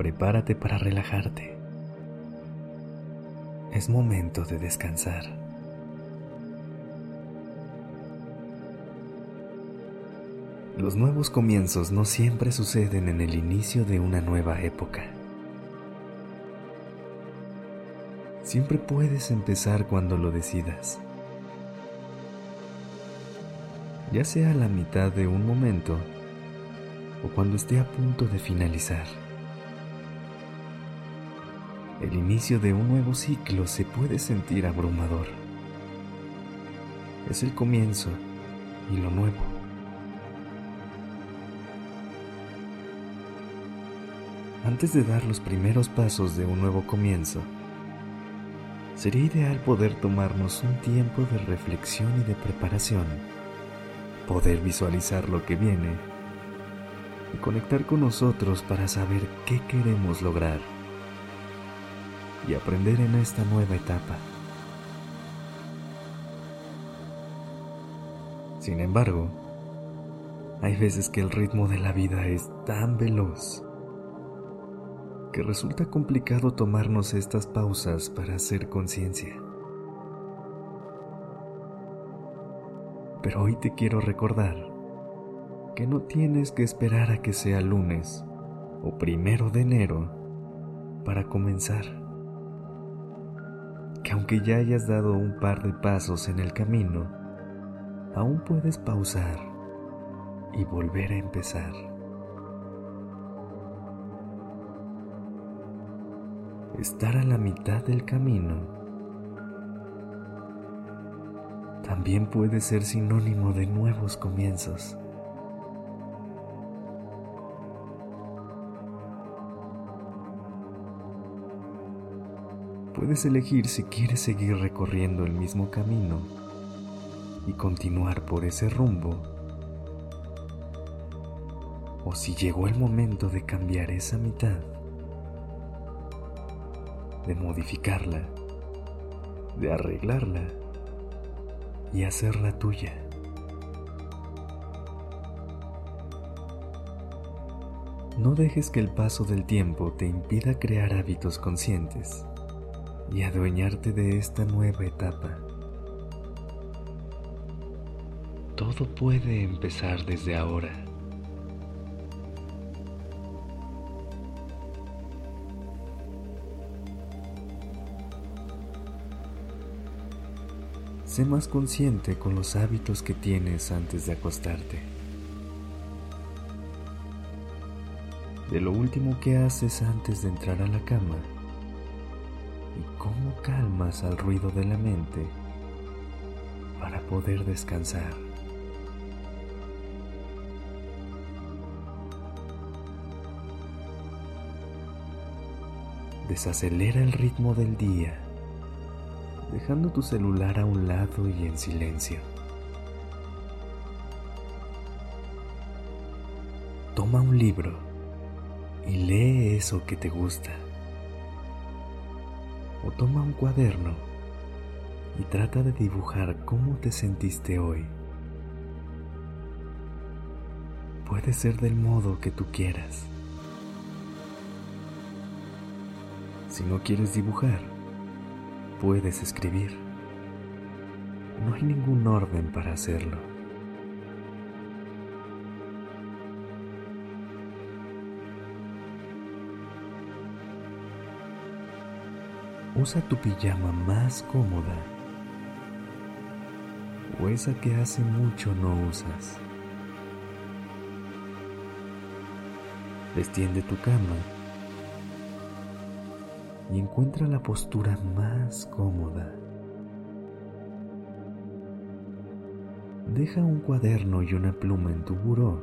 Prepárate para relajarte. Es momento de descansar. Los nuevos comienzos no siempre suceden en el inicio de una nueva época. Siempre puedes empezar cuando lo decidas. Ya sea a la mitad de un momento o cuando esté a punto de finalizar. El inicio de un nuevo ciclo se puede sentir abrumador. Es el comienzo y lo nuevo. Antes de dar los primeros pasos de un nuevo comienzo, sería ideal poder tomarnos un tiempo de reflexión y de preparación, poder visualizar lo que viene y conectar con nosotros para saber qué queremos lograr y aprender en esta nueva etapa. Sin embargo, hay veces que el ritmo de la vida es tan veloz que resulta complicado tomarnos estas pausas para hacer conciencia. Pero hoy te quiero recordar que no tienes que esperar a que sea lunes o primero de enero para comenzar. Que aunque ya hayas dado un par de pasos en el camino, aún puedes pausar y volver a empezar. estar a la mitad del camino también puede ser sinónimo de nuevos comienzos. Puedes elegir si quieres seguir recorriendo el mismo camino y continuar por ese rumbo o si llegó el momento de cambiar esa mitad de modificarla, de arreglarla y hacerla tuya. No dejes que el paso del tiempo te impida crear hábitos conscientes y adueñarte de esta nueva etapa. Todo puede empezar desde ahora. Sé más consciente con los hábitos que tienes antes de acostarte. De lo último que haces antes de entrar a la cama cómo calmas al ruido de la mente para poder descansar. Desacelera el ritmo del día dejando tu celular a un lado y en silencio. Toma un libro y lee eso que te gusta. O toma un cuaderno y trata de dibujar cómo te sentiste hoy. Puede ser del modo que tú quieras. Si no quieres dibujar, puedes escribir. No hay ningún orden para hacerlo. Usa tu pijama más cómoda o esa que hace mucho no usas. Destiende tu cama y encuentra la postura más cómoda. Deja un cuaderno y una pluma en tu buró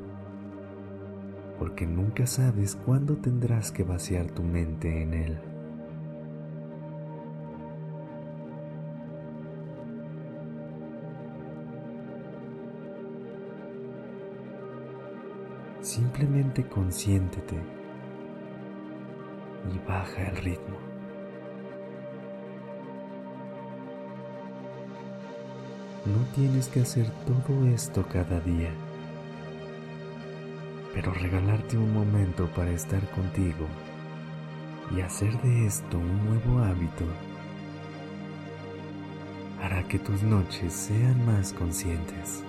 porque nunca sabes cuándo tendrás que vaciar tu mente en él. Simplemente consiéntete y baja el ritmo. No tienes que hacer todo esto cada día, pero regalarte un momento para estar contigo y hacer de esto un nuevo hábito hará que tus noches sean más conscientes.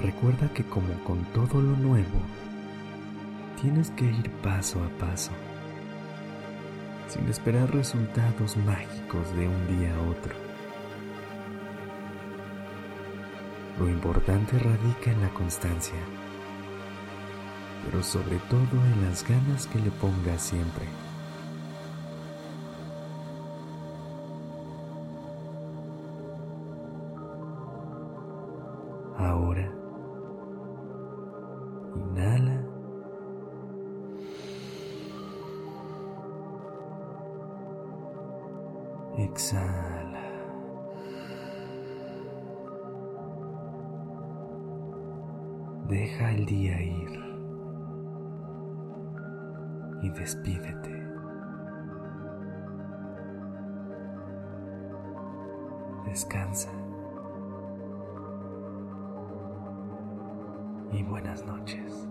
Recuerda que como con todo lo nuevo, tienes que ir paso a paso, sin esperar resultados mágicos de un día a otro. Lo importante radica en la constancia, pero sobre todo en las ganas que le pongas siempre. Exhala. Deja el día ir y despídete. Descansa. y buenas noches.